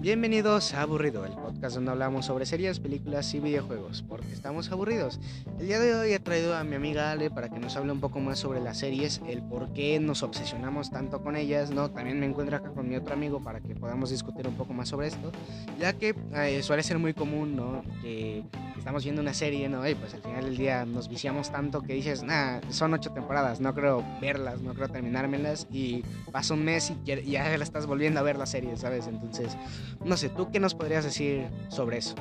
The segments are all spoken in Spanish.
Bienvenidos a Aburrido, el podcast donde hablamos sobre series, películas y videojuegos, porque estamos aburridos. El día de hoy he traído a mi amiga Ale para que nos hable un poco más sobre las series, el por qué nos obsesionamos tanto con ellas, ¿no? También me encuentro acá con mi otro amigo para que podamos discutir un poco más sobre esto, ya que eh, suele ser muy común, ¿no? Que estamos viendo una serie, ¿no? Y pues al final del día nos viciamos tanto que dices, nah, son ocho temporadas, no creo verlas, no creo terminármelas, y pasa un mes y ya la estás volviendo a ver la serie, ¿sabes? Entonces no sé, ¿tú qué nos podrías decir sobre eso?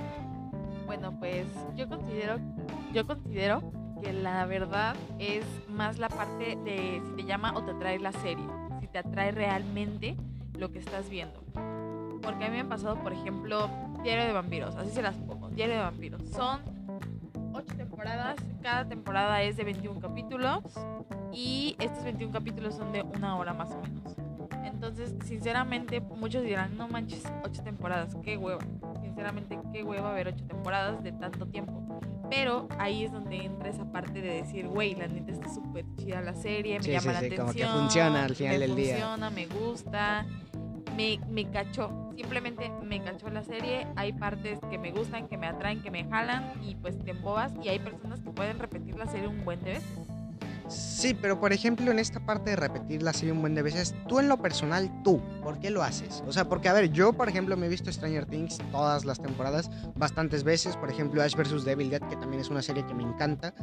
Bueno, pues yo considero, yo considero que la verdad es más la parte de si te llama o te atrae la serie, si te atrae realmente lo que estás viendo. Porque a mí me ha pasado, por ejemplo, Diario de Vampiros, así se las pongo, Diario de Vampiros. Son ocho temporadas, cada temporada es de 21 capítulos y estos 21 capítulos son de una hora más o menos. Entonces, sinceramente, muchos dirán, no manches, ocho temporadas, qué hueva. Sinceramente, qué hueva ver ocho temporadas de tanto tiempo. Pero ahí es donde entra esa parte de decir, güey, la neta está súper chida la serie, me llama la atención. Como que funciona al final del día. Funciona, me gusta. Me, me cachó, simplemente me cachó la serie. Hay partes que me gustan, que me atraen, que me jalan y pues te embobas. Y hay personas que pueden repetir la serie un buen de veces. Sí, pero por ejemplo, en esta parte de repetir la serie un buen de veces, tú en lo personal, tú, ¿por qué lo haces? O sea, porque a ver, yo por ejemplo me he visto Stranger Things todas las temporadas, bastantes veces, por ejemplo Ash vs. Devil Dead, que también es una serie que me encanta,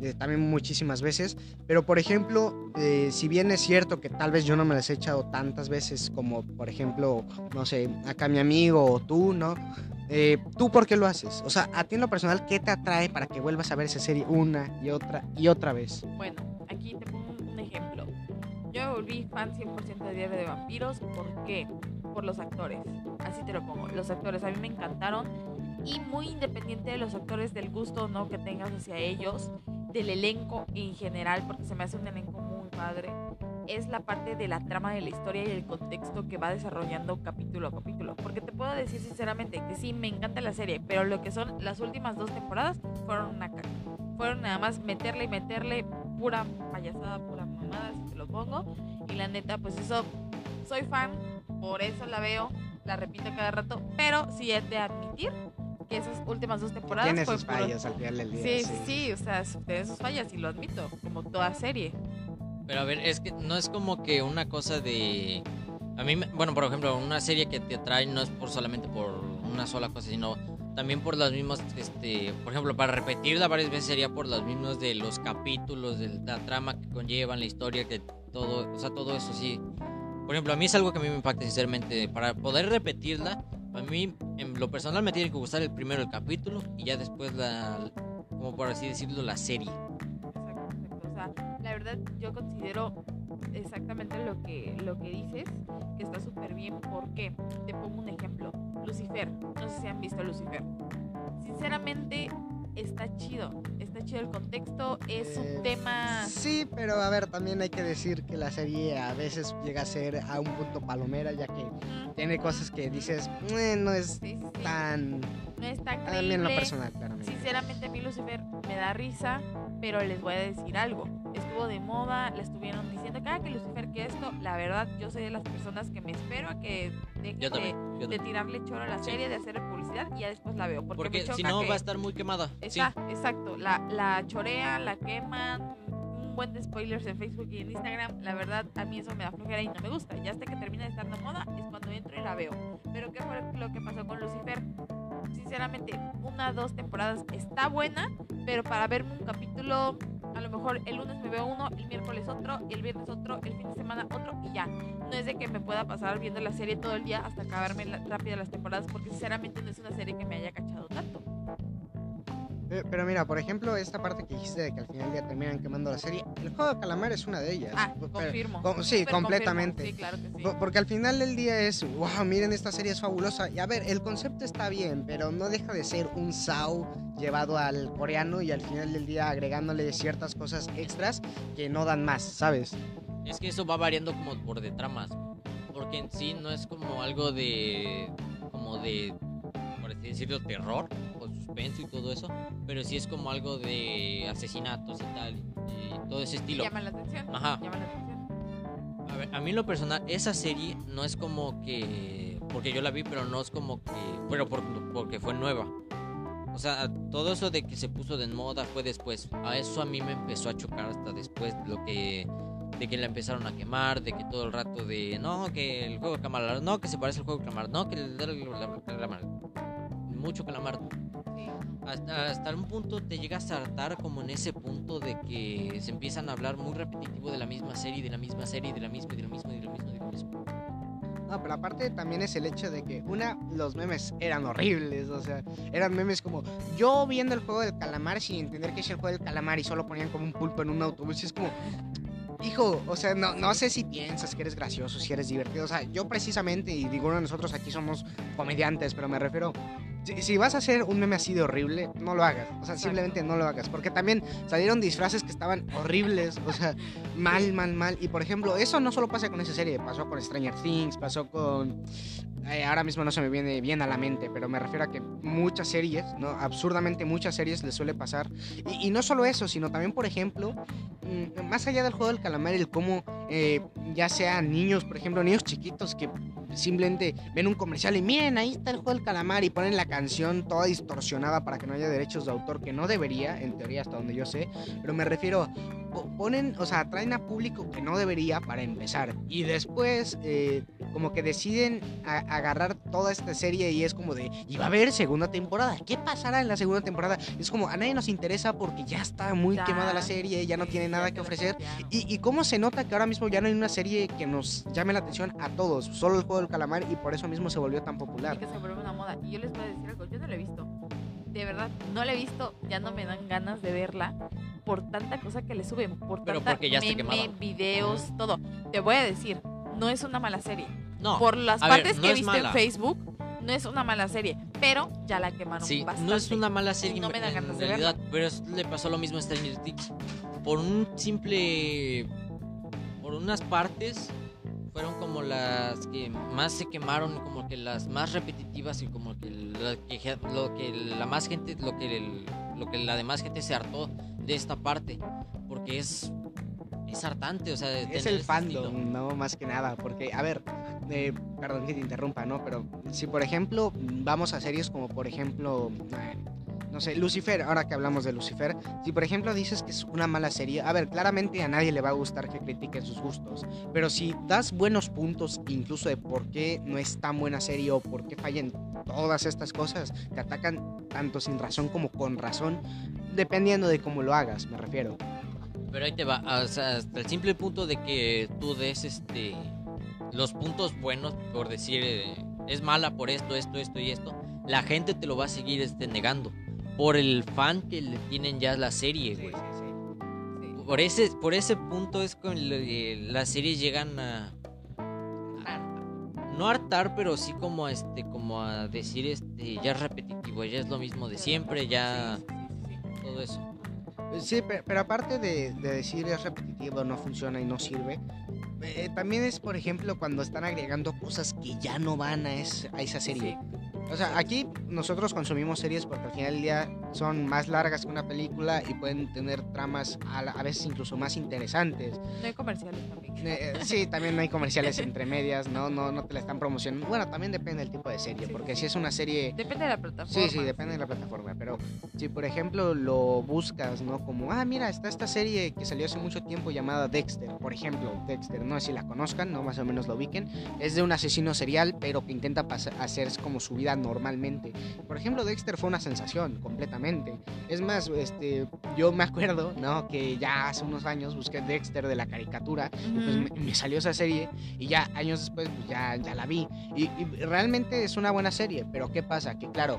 eh, también muchísimas veces, pero por ejemplo, eh, si bien es cierto que tal vez yo no me las he echado tantas veces como por ejemplo, no sé, acá mi amigo o tú, ¿no? Eh, ¿Tú por qué lo haces? O sea, a ti en lo personal, ¿qué te atrae para que vuelvas a ver esa serie una y otra y otra vez? Bueno, Yo volví fan 100% de Diario de Vampiros. ¿Por qué? Por los actores. Así te lo pongo. Los actores a mí me encantaron. Y muy independiente de los actores, del gusto no que tengas hacia ellos, del elenco en general, porque se me hace un elenco muy padre es la parte de la trama de la historia y el contexto que va desarrollando capítulo a capítulo. Porque te puedo decir sinceramente que sí, me encanta la serie, pero lo que son las últimas dos temporadas fueron una caca. Fueron nada más meterle y meterle pura payasada, pura mamada, si te lo pongo. Y la neta, pues eso, soy fan, por eso la veo, la repito cada rato, pero sí es de admitir que esas últimas dos temporadas... Tiene sus fallas al final del día. Sí, sí, sí, o sea, tiene sus fallas y lo admito, como toda serie. Pero a ver, es que no es como que una cosa de... A mí, bueno, por ejemplo, una serie que te atrae no es por solamente por una sola cosa, sino también por las mismas, este, por ejemplo, para repetirla varias veces sería por las mismas de los capítulos, de la trama que conllevan, la historia, que todo, o sea, todo eso sí. Por ejemplo, a mí es algo que a mí me impacta sinceramente. Para poder repetirla, a mí en lo personal me tiene que gustar el primero el capítulo y ya después la, como por así decirlo, la serie la verdad yo considero exactamente lo que, lo que dices, que está súper bien. porque Te pongo un ejemplo. Lucifer. No sé si han visto Lucifer. Sinceramente, está chido. Está chido el contexto. Es un eh, tema. Sí, pero a ver, también hay que decir que la serie a veces llega a ser a un punto palomera, ya que tiene cosas que dices, eh, no es tan. No es tan creíble. lo personal, claramente. Sinceramente, a mí Lucifer me da risa, pero les voy a decir algo estuvo de moda, le estuvieron diciendo que, ah, que Lucifer, que esto, la verdad, yo soy de las personas que me espero a que deje de, tirarle choro a la serie, de hacer publicidad y ya después la veo. Porque, si no va a estar muy quemada. Está, Exacto, la, la chorean, la queman, un buen de spoilers en Facebook y en Instagram, la verdad a mí eso me da flojera y no me gusta. Ya hasta que termina de estar de moda es cuando entro y la veo. Pero ¿qué fue lo que pasó con Lucifer? Sinceramente, una dos temporadas está buena, pero para verme un capítulo a lo mejor el lunes me veo uno, el miércoles otro, el viernes otro, el fin de semana otro y ya. No es de que me pueda pasar viendo la serie todo el día hasta acabarme rápido las temporadas porque sinceramente no es una serie que me haya cachado tanto. Eh, pero mira, por ejemplo, esta parte que dijiste de que al final ya terminan quemando la serie, el juego de calamar es una de ellas. Ah, confirmo. sí, completamente. Sí, claro que sí. Porque al final del día es, wow, miren, esta serie es fabulosa. Y a ver, el concepto está bien, pero no deja de ser un SAO llevado al coreano y al final del día agregándole ciertas cosas extras que no dan más, ¿sabes? Es que eso va variando como por de tramas. Porque en sí no es como algo de. como de. por así decirlo, terror y todo eso, pero sí es como algo de asesinatos y tal, y todo ese estilo. Llama la atención. Ajá. Llama la atención. A ver, a mí lo personal, esa serie no es como que porque yo la vi, pero no es como que, bueno, por- porque fue nueva. O sea, todo eso de que se puso de moda fue después. A eso a mí me empezó a chocar hasta después lo que de que la empezaron a quemar, de que todo el rato de no, que el juego de calamar, no, que se parece al juego de calamar, no, que el el- el calamar. Mucho calamar. Sí. Hasta, hasta un punto te llegas a hartar como en ese punto de que se empiezan a hablar muy repetitivo de la misma serie, de la misma serie, de la misma, de la misma, de la misma, de la misma. No, pero aparte también es el hecho de que, una, los memes eran horribles, o sea, eran memes como yo viendo el juego del calamar sin entender que es el juego del calamar y solo ponían como un pulpo en un autobús y es como, hijo, o sea, no, no sé si piensas que eres gracioso, si eres divertido, o sea, yo precisamente, y ninguno de nosotros aquí somos comediantes, pero me refiero, si, si vas a hacer un meme así de horrible, no lo hagas, o sea, simplemente no lo hagas, porque también salieron disfraces que estaban horribles, o sea, mal, mal, mal. Y por ejemplo, eso no solo pasa con esa serie, pasó con Stranger Things, pasó con... eh, ahora mismo no se me viene bien a la mente, pero me refiero a que muchas series, ¿no? Absurdamente muchas series les suele pasar. Y, y no solo eso, sino también, por ejemplo, mm, más allá del juego del calamar, el cómo, eh, ya sea niños, por ejemplo, niños chiquitos que simplemente ven un comercial y miren, ahí está el juego del calamar y ponen la canción toda distorsionada para que no haya derechos de autor, que no debería, en teoría hasta donde yo sé, pero me refiero ponen, o sea, atraen a público que no debería para empezar. Y después, eh, como que deciden a- agarrar toda esta serie y es como de, y va a haber segunda temporada. ¿Qué pasará en la segunda temporada? Es como, a nadie nos interesa porque ya está muy Ya. quemada la serie, ya no tiene nada que ofrecer. Y, y cómo se nota que ahora mismo ya no hay una serie que nos llame la atención a todos, solo el juego del calamar y por eso mismo se volvió tan Y popular. que se vuelve una moda. Y yo les voy a decir algo, yo no la he visto. De verdad, no la he visto, ya no me dan ganas de verla por tanta cosa que le suben, por Pero tanta porque ya meme, videos, todo. Te voy a decir, no es una mala serie. No, por las ver, partes no que he visto en. Facebook, no es una mala serie, pero ya la quemaron sí, bastante. no es una mala serie no me dan en ganas de realidad, pero es- le pasó lo mismo a Stranger Things. Por un simple... Por unas partes fueron como las que más se quemaron, como que las más repetitivas y como que, la que lo que la más gente, lo que el- lo que la demás gente se hartó de esta parte, porque es es hartante, o sea, Es el ese fandom, estilo. ¿no? Más que nada, porque, a ver, eh, perdón que te interrumpa, ¿no? Pero si, por ejemplo, vamos a series como, por ejemplo, no sé, Lucifer, ahora que hablamos de Lucifer, si, por ejemplo, dices que es una mala serie, a ver, claramente a nadie le va a gustar que critiquen sus gustos, pero si das buenos puntos, incluso de por qué no es tan buena serie o por qué fallan todas estas cosas, te atacan tanto sin razón como con razón, dependiendo de cómo lo hagas, me refiero. Pero ahí te va, hasta el simple punto de que tú des este los puntos buenos por decir eh, es mala por esto, esto, esto y esto, la gente te lo va a seguir este, negando por el fan que le tienen ya la serie, güey. Sí. Por ese por ese punto es con las series llegan a, a- no hartar, pero sí como a, este como a decir este ya es repetitivo, ya es lo mismo de siempre, ya Sí, sí, sí, sí. todo eso. Sí, pe- pero, aparte de, de decir es repetitivo, no funciona y no sirve, eh, también es, por ejemplo, cuando están agregando cosas que ya no van a, es- a esa serie. O sea, aquí nosotros consumimos series porque al final del día son más largas que una película y pueden tener tramas a, la- a veces incluso más interesantes. No hay comerciales también. Eh, sí, también no hay comerciales entre medias, ¿no? No, no te la están promocionando. Bueno, también depende del tipo de serie, Sí, porque sí. si es una serie... Depende de la plataforma. Sí, sí, depende de la plataforma, pero si por ejemplo lo buscas, ¿no? Como, ah, mira, está esta serie que salió hace mucho tiempo llamada Dexter, por ejemplo, Dexter, no sé si la conozcan, no más o menos lo ubiquen, es de un asesino serial, pero que intenta hacer como su vida normalmente. Por ejemplo, Dexter fue una sensación, completamente. Es más, este, yo me acuerdo, ¿no? Que ya hace unos años busqué Dexter de la caricatura y pues me, me salió esa serie y ya años después pues ya, ya la vi. Y, y realmente es una buena serie, pero ¿qué pasa? Que claro,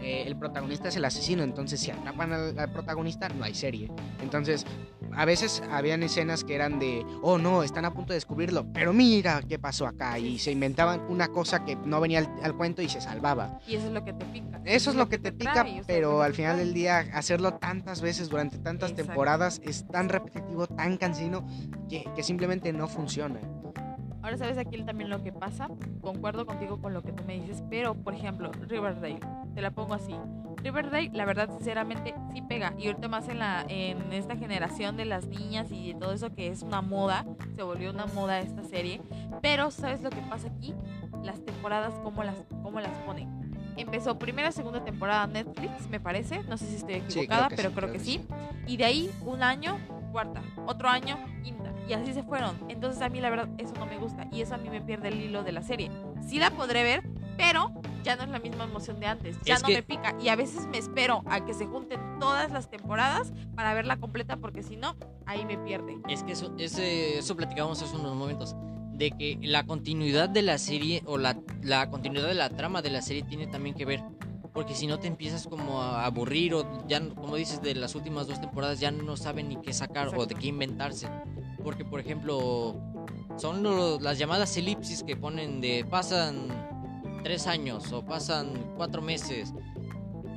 eh, el protagonista es el asesino, entonces si atrapan al, al protagonista no hay serie. Entonces, a veces habían escenas que eran de, oh no, están a punto de descubrirlo, pero mira qué pasó acá y se inventaban una cosa que no venía al, al cuento y se salvaba. Y eso es lo que te pica. Eso es lo que te pica, trae, pero al te final del día hacerlo tantas veces durante tantas Exacto. temporadas es tan repetitivo, tan cansino, que, que simplemente no funciona. Ahora sabes aquí también lo que pasa. Concuerdo contigo con lo que tú me dices, pero por ejemplo, Riverdale, te la pongo así. Riverdale, la verdad, sinceramente, sí pega. Y ahorita más en la en esta generación de las niñas y de todo eso que es una moda, se volvió una moda esta serie. Pero, ¿sabes lo que pasa aquí? las temporadas cómo las, cómo las ponen. Empezó primera, segunda temporada Netflix, me parece. No sé si estoy Sí, equivocada, creo que pero sí, creo, que, sí. Y de ahí un año, cuarta. Otro año, quinta. Y así se fueron. Entonces a mí la verdad eso no me gusta. Y eso a mí me pierde el hilo de la serie. Sí la podré ver, pero ya no es la misma emoción de antes. Ya Es no que- me pica. Y a veces me espero a que se junten todas las temporadas para verla completa, porque si no, ahí me pierde. Es que eso, ese- eso platicábamos hace unos momentos. De que la continuidad de la serie o la, la continuidad de la trama de la serie tiene también que ver. Porque si no te empiezas como a aburrir o ya, como dices, de las últimas dos temporadas ya no saben ni qué sacar o de qué inventarse. Porque, por ejemplo, son las llamadas elipsis que ponen de pasan tres años o pasan cuatro meses.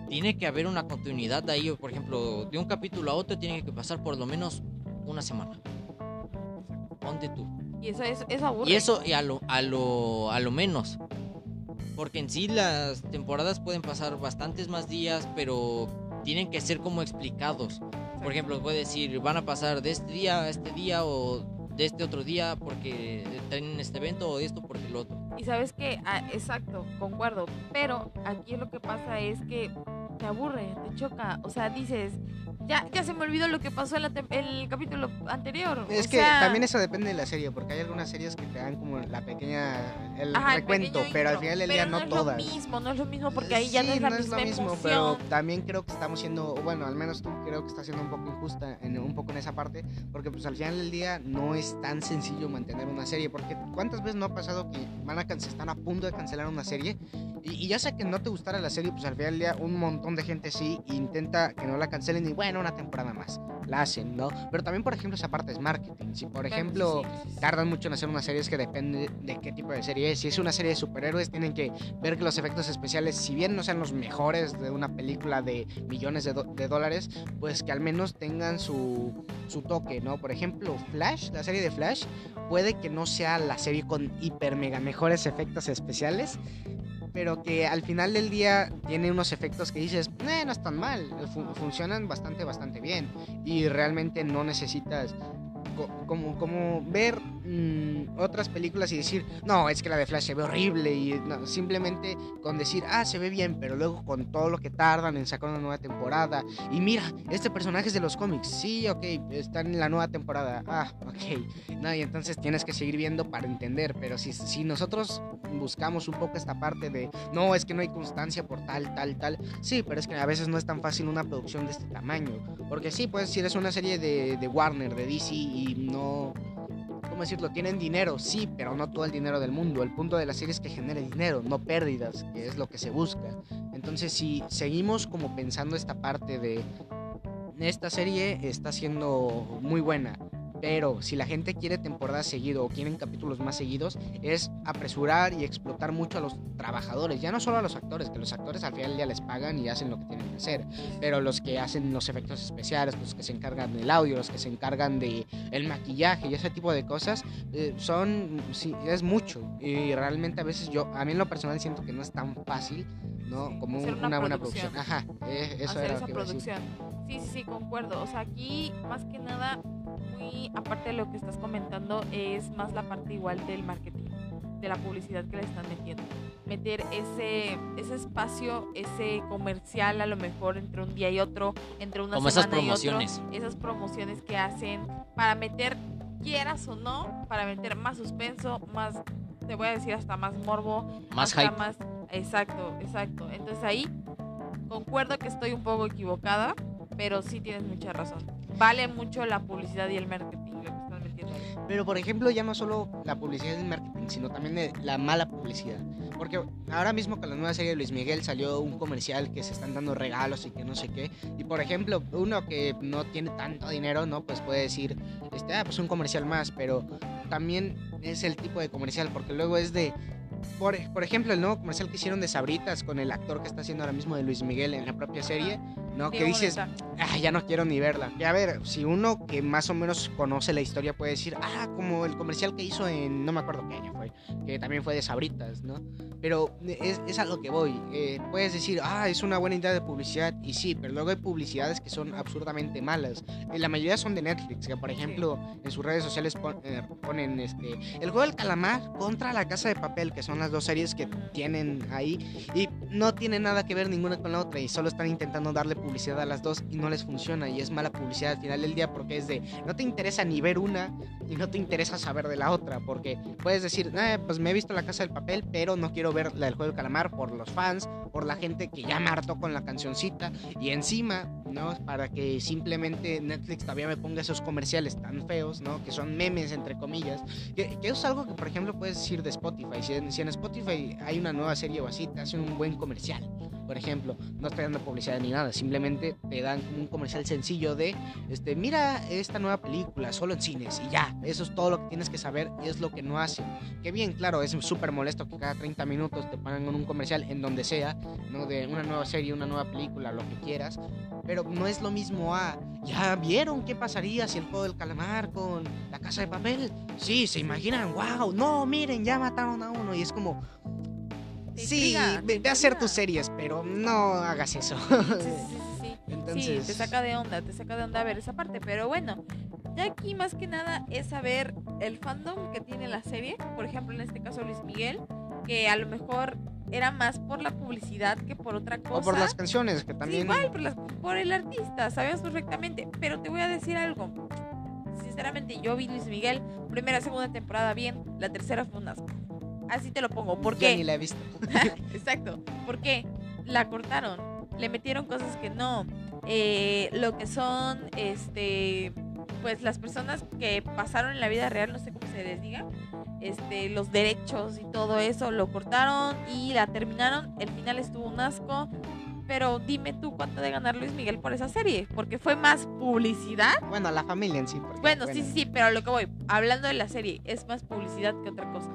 Tiene que haber una continuidad de ahí. Por ejemplo, de un capítulo a otro tiene que pasar por lo menos una semana. Ponte tú. Y eso, eso, eso aburre. Y eso y a lo, a lo, a lo menos. Porque en sí las temporadas pueden pasar bastantes más días, pero tienen que ser como explicados. Por ejemplo, puede decir, van a pasar de este día a este día o de este otro día porque tienen este evento o esto porque lo otro. Y sabes que, exacto, concuerdo. Pero aquí lo que pasa es que te aburre, te choca. O sea, dices, ya, ya se me olvidó lo que pasó en, la el capítulo anterior. Es o que sea, también eso depende de la serie, porque hay algunas series que te dan como la pequeña, el ajá, el recuento, pequeño pero al final del Pero día no, es todas. lo mismo, no es lo mismo porque ahí ya no Sí, es la lo misma mismo, pero emoción. también creo que estamos siendo, bueno, al menos tú creo que estás siendo un poco injusta en un poco en esa parte, porque pues al final del día no es tan sencillo mantener una serie, porque cuántas veces no ha pasado que van a están a punto de cancelar una serie y, y ya sea que no te gustara la serie, pues al final del día un montón de gente sí intenta que no la cancelen y bueno, una temporada más, la hacen, ¿no? Pero también por ejemplo esa parte es marketing, si por ejemplo sí, sí, sí, sí. tardan mucho en hacer una serie es que depende de qué tipo de serie es. Si es una serie de superhéroes, tienen que ver que los efectos especiales, si bien no sean los mejores de una película de millones de, dólares, pues que al menos tengan su, su toque, ¿no? Por ejemplo, Flash, la serie de Flash, puede que no sea la serie con hiper mega mejores efectos especiales. Pero que al final del día tiene unos efectos que dices, "Eh, no están mal, fu- funcionan bastante, bastante bien. Y realmente no necesitas como, como ver mm, otras películas y decir, no, es que la de Flash se ve horrible y no, simplemente con decir, ah, se ve bien, pero luego con todo lo que tardan en sacar una nueva temporada y mira, este personaje es de los cómics, sí, ok, está en la nueva temporada, ah, ok, no, y entonces tienes que seguir viendo para entender, pero si, si nosotros buscamos un poco esta parte de, no, es que no hay constancia por tal, tal, tal, sí, pero es que a veces no es tan fácil una producción de este tamaño, porque sí, pues si eres una serie de, de Warner, de DC y no... ¿Cómo decirlo? Tienen dinero, sí, pero no todo el dinero del mundo. El punto de la serie es que genere dinero, no pérdidas, que es lo que se busca. Entonces, si seguimos como pensando esta parte de esta serie está siendo muy buena, pero si la gente quiere temporadas seguido o quieren capítulos más seguidos, es apresurar y explotar mucho a los trabajadores, ya no solo a los actores, que los actores al final ya les pagan y hacen lo que tienen que hacer, pero los que hacen los efectos especiales, los que se encargan del audio, los que se encargan de el maquillaje y ese tipo de cosas, eh, son, sí, es mucho y realmente a veces yo, a mí en lo personal siento que no es tan fácil, ¿no? Sí, Como una una, buena producción. producción. Ajá, eh, eso hacer era esa lo que iba a decir. producción. Sí, sí, sí, concuerdo. O sea, aquí más que nada, muy aparte de lo que estás comentando, es más la parte igual del marketing, de la publicidad que le están metiendo. Meter ese, ese espacio, ese comercial a lo mejor entre un día y otro, entre una Como esas semana y otro, promociones. esas promociones que hacen para meter, quieras o no, para meter más suspenso, más, te voy a decir hasta más morbo, Más hasta hype. más- exacto, exacto. Entonces ahí concuerdo que estoy un poco equivocada, pero sí tienes mucha razón. Vale mucho la publicidad y el marketing, lo que están metiendo ahí. Pero por ejemplo, ya no solo la publicidad y el marketing, sino también la mala publicidad. Porque ahora mismo con la nueva serie de Luis Miguel salió un comercial que se están dando regalos y que no sé qué. Y por ejemplo, uno que no tiene tanto dinero, ¿no? Pues puede decir, este, ah, pues un comercial más, pero también es el tipo de comercial, porque luego es de... Por, por ejemplo, el nuevo comercial que hicieron de Sabritas con el actor que está haciendo ahora mismo de Luis Miguel en la propia serie, ¿no? que dices, ah, ya no quiero ni verla. Que a ver, si uno que más o menos conoce la historia puede decir, ah, como el comercial que hizo en, no me acuerdo qué año fue, que también fue de Sabritas, ¿no? Pero es, es a lo que voy. Eh, puedes decir, ah, es una buena idea de publicidad, y sí, pero luego hay publicidades que son absurdamente malas. Eh, La mayoría son de Netflix, que por ejemplo en sus redes sociales pon- eh, ponen este, el juego del calamar contra la casa de papel, que son las dos series que tienen ahí, y no tienen nada que ver ninguna con la otra, y solo están intentando darle publicidad a las dos y no les funciona, y es mala publicidad al final del día porque es de, no te interesa ni ver una, y no te interesa saber de la otra, porque puedes decir, "Ah, pues me he visto la casa del papel, pero no quiero ver la del juego del calamar por los fans, por la gente que ya me hartó con la cancioncita, y encima, ¿no? Para que simplemente Netflix todavía me ponga esos comerciales tan feos, ¿no? Que son memes, entre comillas. Que, que es algo que, por ejemplo, puedes decir de Spotify. Si en, si en Spotify hay una nueva serie o así, te hacen un buen comercial. Por ejemplo, no estoy dando publicidad ni nada, simplemente te dan un comercial sencillo de, este, mira esta nueva película, solo en cines, y ya, eso es todo lo que tienes que saber, y es lo que no hacen. Que bien, claro, es súper molesto que cada 30 minutos te pongan un comercial en donde sea, ¿no? De una nueva serie, una nueva película, lo que quieras, pero no es lo mismo a, ¿ya vieron qué pasaría si el juego del calamar con la casa de papel? Sí, se imaginan, wow, no, miren, ya mataron a uno, y es como... Sí, ve, a hacer tus series, pero no hagas eso. Sí, sí, sí. Entonces, Sí, te saca de onda, te saca de onda ver esa parte. Pero bueno, ya aquí más que nada es saber el fandom que tiene la serie. Por ejemplo, en este caso Luis Miguel, que a lo mejor era más por la publicidad que por otra cosa. o por las canciones, que Sí, también... igual, por, las- por el artista, sabemos perfectamente. Pero te voy a decir algo. Sinceramente, yo vi Luis Miguel, primera, segunda temporada bien, la tercera fue un asco. Así te lo pongo. ¿Por qué? ni la he visto. Exacto. porque La cortaron. Le metieron cosas que no. Eh, lo que son, este, pues las personas que pasaron en la vida real, no sé cómo se les diga, este, los derechos y todo eso, lo cortaron y la terminaron. El final estuvo un asco. Pero dime tú cuánto de ganar Luis Miguel por esa serie, porque fue más publicidad. Bueno, la familia en sí. porque, Bueno, sí, sí, sí, pero lo que voy, hablando de la serie, es más publicidad que otra cosa.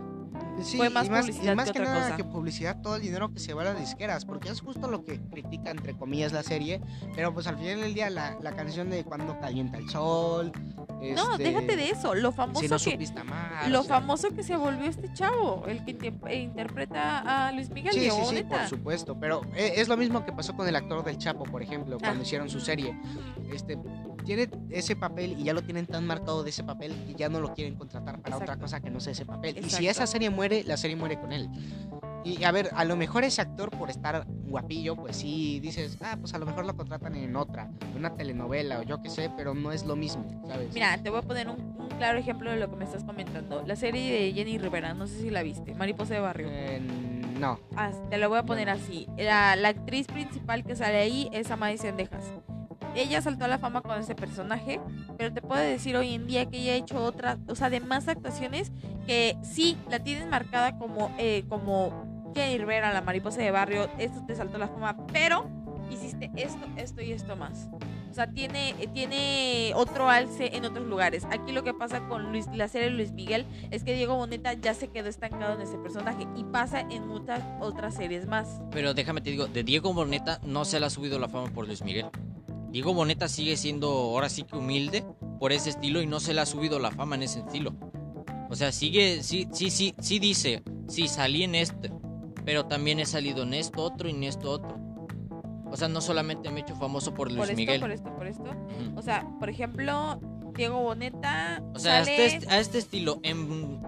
Sí, Fue más y más, publicidad y más que que, otra nada cosa. que publicidad, todo el dinero que se va a las disqueras, porque es justo lo que critica, entre comillas, la serie, pero pues al final del día la, la canción de Cuando calienta el sol... No, este, déjate de eso, lo famoso Si no que... amar. Lo o sea, famoso que se volvió este chavo, el que eh, interpreta a Luis Miguel Sí, Diego sí, sí, por supuesto, pero eh, es lo mismo que pasó con el actor del Chapo, por ejemplo, cuando Ah. hicieron su serie. Este, tiene ese papel y ya lo tienen tan marcado de ese papel que ya no lo quieren contratar para otra Exacto. cosa que no sea ese papel. Y si Exacto. esa serie muere, la serie muere con él. Y a ver, a lo mejor ese actor por estar guapillo, pues sí, dices, ah, pues a lo mejor lo contratan en otra, una telenovela o yo qué sé, pero no es lo mismo, ¿sabes? Mira, te voy a poner un, un claro ejemplo de lo que me estás comentando. La serie de Jenny Rivera, no sé si la viste, Mariposa de Barrio. Eh, no. Ah, te lo voy a poner así. La, la actriz principal que sale ahí es Amadis Sendejas. Ella saltó a la fama con ese personaje, pero te puedo decir hoy en día que ella ha hecho otras, o sea, demás actuaciones que sí la tienen marcada como, eh, como Jenny Rivera, la mariposa de barrio, esto te saltó a la fama, pero hiciste esto, esto y esto más. O sea, tiene, tiene otro alce en otros lugares. Aquí lo que pasa con Luis, la serie de Luis Miguel es que Diego Boneta ya se quedó estancado en ese personaje y pasa en muchas otras series más. Pero déjame te digo, de Diego Boneta no se le ha subido la fama por Luis Miguel. Diego Boneta sigue siendo ahora sí que humilde por ese estilo y no se le ha subido la fama en ese estilo. O sea, sigue, sí, sí, sí, sí dice, sí, salí en este, pero también he salido en esto otro y en esto otro. O sea, no solamente me he hecho famoso por Luis por esto, Miguel. por esto, por esto. O sea, por ejemplo, Diego Boneta O sea, a sale... este, a este estilo, en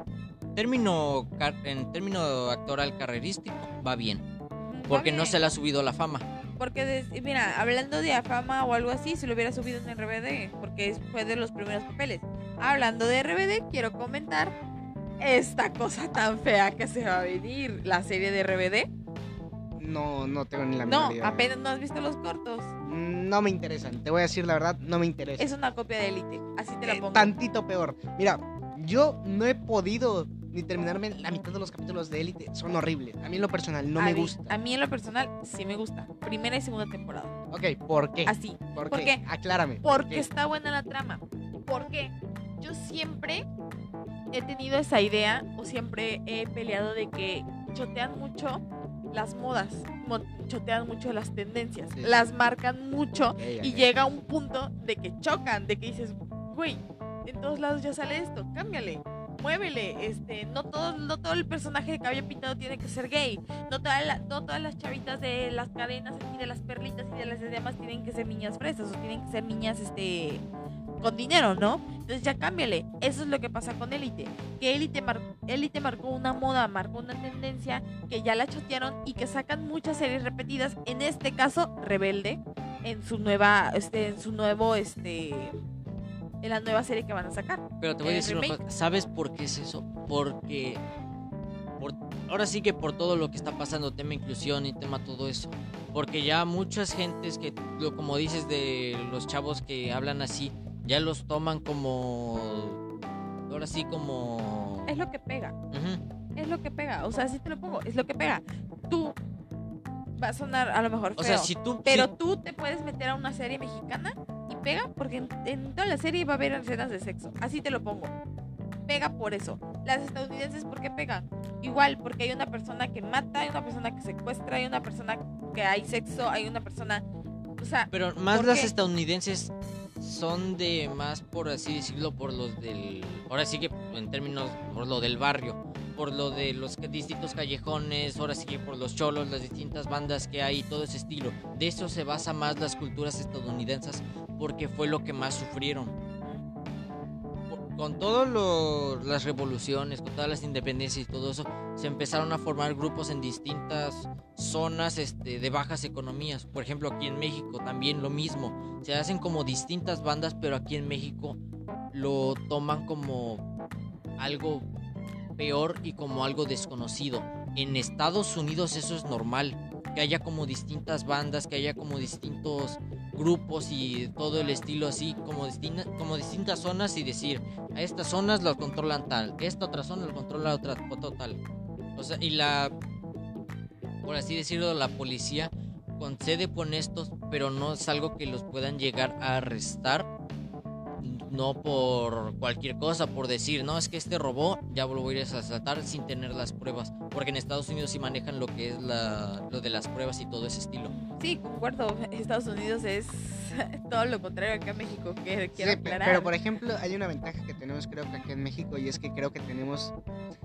término, en término actoral carrerístico, va bien. Va Porque no se le ha subido la fama. Porque, mira, hablando de afama o algo así, se lo hubiera subido en RBD, porque fue de los primeros papeles. Hablando de RBD, quiero comentar esta cosa tan fea que se va a venir, la serie de RBD. No, no tengo ni la No, idea. apenas no has visto los cortos. No me interesan, te voy a decir la verdad, no me interesan. Es una copia de Elite, así te la Eh, pongo. tantito peor. Mira, yo no he podido ni terminarme la mitad de los capítulos de Élite. Son horribles. A mí en lo personal no a me mí- gusta. A mí en lo personal sí me gusta. Primera y segunda temporada. Ok, ¿por qué? Así. ¿Por, ¿por qué? qué? Aclárame. ¿por Porque qué? está buena la trama. Porque yo siempre he tenido esa idea o siempre he peleado de que chotean mucho las modas mo- chotean mucho las tendencias, Sí. las marcan mucho y llega un punto de que chocan, de que dices, güey, en todos lados ya sale esto, cámbiale, muévele, este, no todo, no todo el personaje de cabello pintado tiene que ser gay, no, toda no todas las chavitas de las cadenas y de las perlitas y de las demás tienen que ser niñas fresas o tienen que ser niñas, este, con dinero, ¿no? Entonces ya cámbiale, eso es lo que pasa con Élite, que Élite mar- Élite marcó una moda, marcó una tendencia que ya la chotearon y que sacan muchas series repetidas, en este caso Rebelde, en su nueva, este, en su nuevo, este, en la nueva serie que van a sacar. Pero te voy a decir una cosa. ¿Sabes por qué es eso? Porque. por- ahora sí que por todo lo que está pasando, tema inclusión y tema todo eso. Porque ya muchas gentes que, lo- como dices de los chavos que hablan así, ya los toman como. Ahora sí, como. Es lo que pega, es lo que pega, o sea, así te lo pongo, es lo que pega. Tú va a sonar a lo mejor O feo, sea, si tú. pero si- tú te puedes meter a una serie mexicana y pega porque en, en toda la serie va a haber escenas de sexo, así te lo pongo. Pega por eso. Las estadounidenses, ¿por qué pegan? Igual, porque hay una persona que mata, hay una persona que secuestra, hay una persona que hay sexo, hay una persona... O sea, Pero más ¿Por las qué? estadounidenses son de más, por así decirlo, por los del. Ahora sí que en términos, por lo del barrio, por lo de los distintos callejones, ahora sí que por los cholos, las distintas bandas que hay, todo ese estilo. De eso se basa más las culturas estadounidenses porque fue lo que más sufrieron. Con todas las revoluciones, con todas las independencias y todo eso, se empezaron a formar grupos en distintas zonas este, de bajas economías. Por ejemplo, aquí en México también lo mismo. Se hacen como distintas bandas, pero aquí en México lo toman como algo peor y como algo desconocido. En Estados Unidos eso es normal, que haya como distintas bandas, que haya como distintos grupos y todo el estilo así, como, como distintas zonas y decir, a estas zonas las controlan tal, esta otra zona la controla otra, otra tal. O sea, y la, por así decirlo, la policía concede por estos, pero no es algo que los puedan llegar a arrestar. No por cualquier cosa, por decir, no, es que este robó, ya lo voy a ir a asaltar sin tener las pruebas. Porque en Estados Unidos sí manejan lo que es la, lo de las pruebas y todo ese estilo. sí, concuerdo, Estados Unidos es todo lo contrario acá en México, que Sí, quiero aclarar. pero por ejemplo, hay una ventaja que tenemos creo que aquí en México y es que creo que tenemos,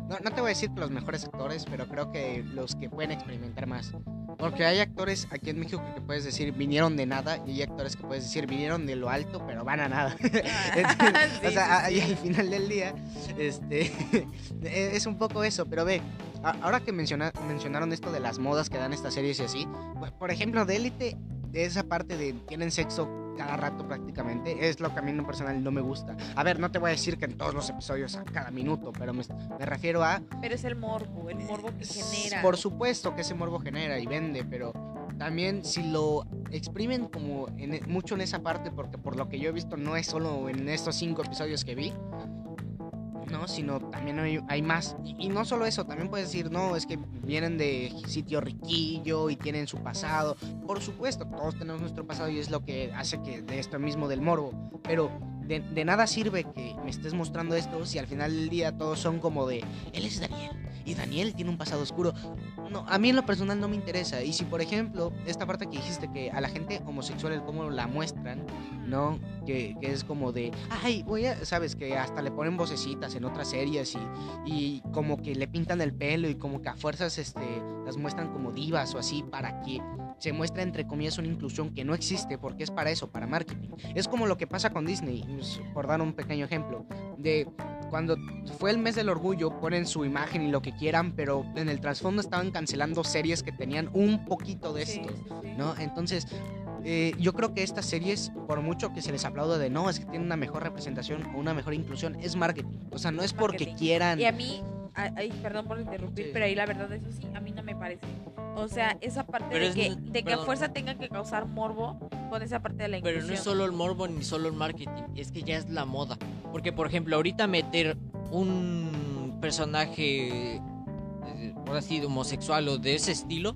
no, no te voy a decir que los mejores actores, pero creo que los que pueden experimentar más. Porque hay actores aquí en México que puedes decir vinieron de nada y hay actores que puedes decir vinieron de lo alto, pero van a nada. Sí, o sea, sí, ahí sí. al final del día, este, es un poco eso, pero ve, ahora que menciona- mencionaron esto de las modas que dan estas series y así, pues, por ejemplo, de Élite, esa parte de tienen sexo cada rato prácticamente, es lo que a mí en lo personal no me gusta. A ver, no te voy a decir que en todos los episodios a cada minuto, pero me, me refiero a... Pero es el morbo, el morbo que genera. Por supuesto que ese morbo genera y vende, pero también si lo exprimen como en, e- mucho en esa parte, porque por lo que yo he visto no es solo en estos cinco episodios que vi, no, sino también hay, más. Y, y no solo eso, también puedes decir, no, es que vienen de sitio riquillo y tienen su pasado. Por supuesto, todos tenemos nuestro pasado y es lo que hace que de esto mismo del morbo. Pero de, nada sirve que me estés mostrando esto si al final del día todos son como de, él es Daniel y Daniel tiene un pasado oscuro. No, a mí en lo personal no me interesa. Y si, por ejemplo, esta parte que dijiste que a la gente homosexual, cómo la muestran, ¿no? Que, que es como de, ay, voy a, sabes, que hasta le ponen vocecitas en otras series y, y como que le pintan el pelo y como que a fuerzas este, las muestran como divas o así para que se muestre entre comillas una inclusión que no existe porque es para eso, para marketing. Es como lo que pasa con Disney, por dar un pequeño ejemplo, de cuando fue el mes del orgullo ponen su imagen y lo que quieran, pero en el trasfondo estaban cancelando series que tenían un poquito de esto. ¿no? Entonces, eh, yo creo que estas series, por mucho que se les aplaude de no, es que tienen una mejor representación o una mejor inclusión, es marketing. O sea, no es porque Marketing. quieran. Y a mí, ay, perdón por interrumpir, Sí. pero ahí la verdad, eso sí, a mí no me parece. O sea, esa parte Pero de es que, de que a fuerza tengan que causar morbo con esa parte de la Pero inclusión. no es solo el morbo ni solo el marketing, es que ya es la moda. Porque, por ejemplo, ahorita meter un personaje, eh, por así, de homosexual o de ese estilo,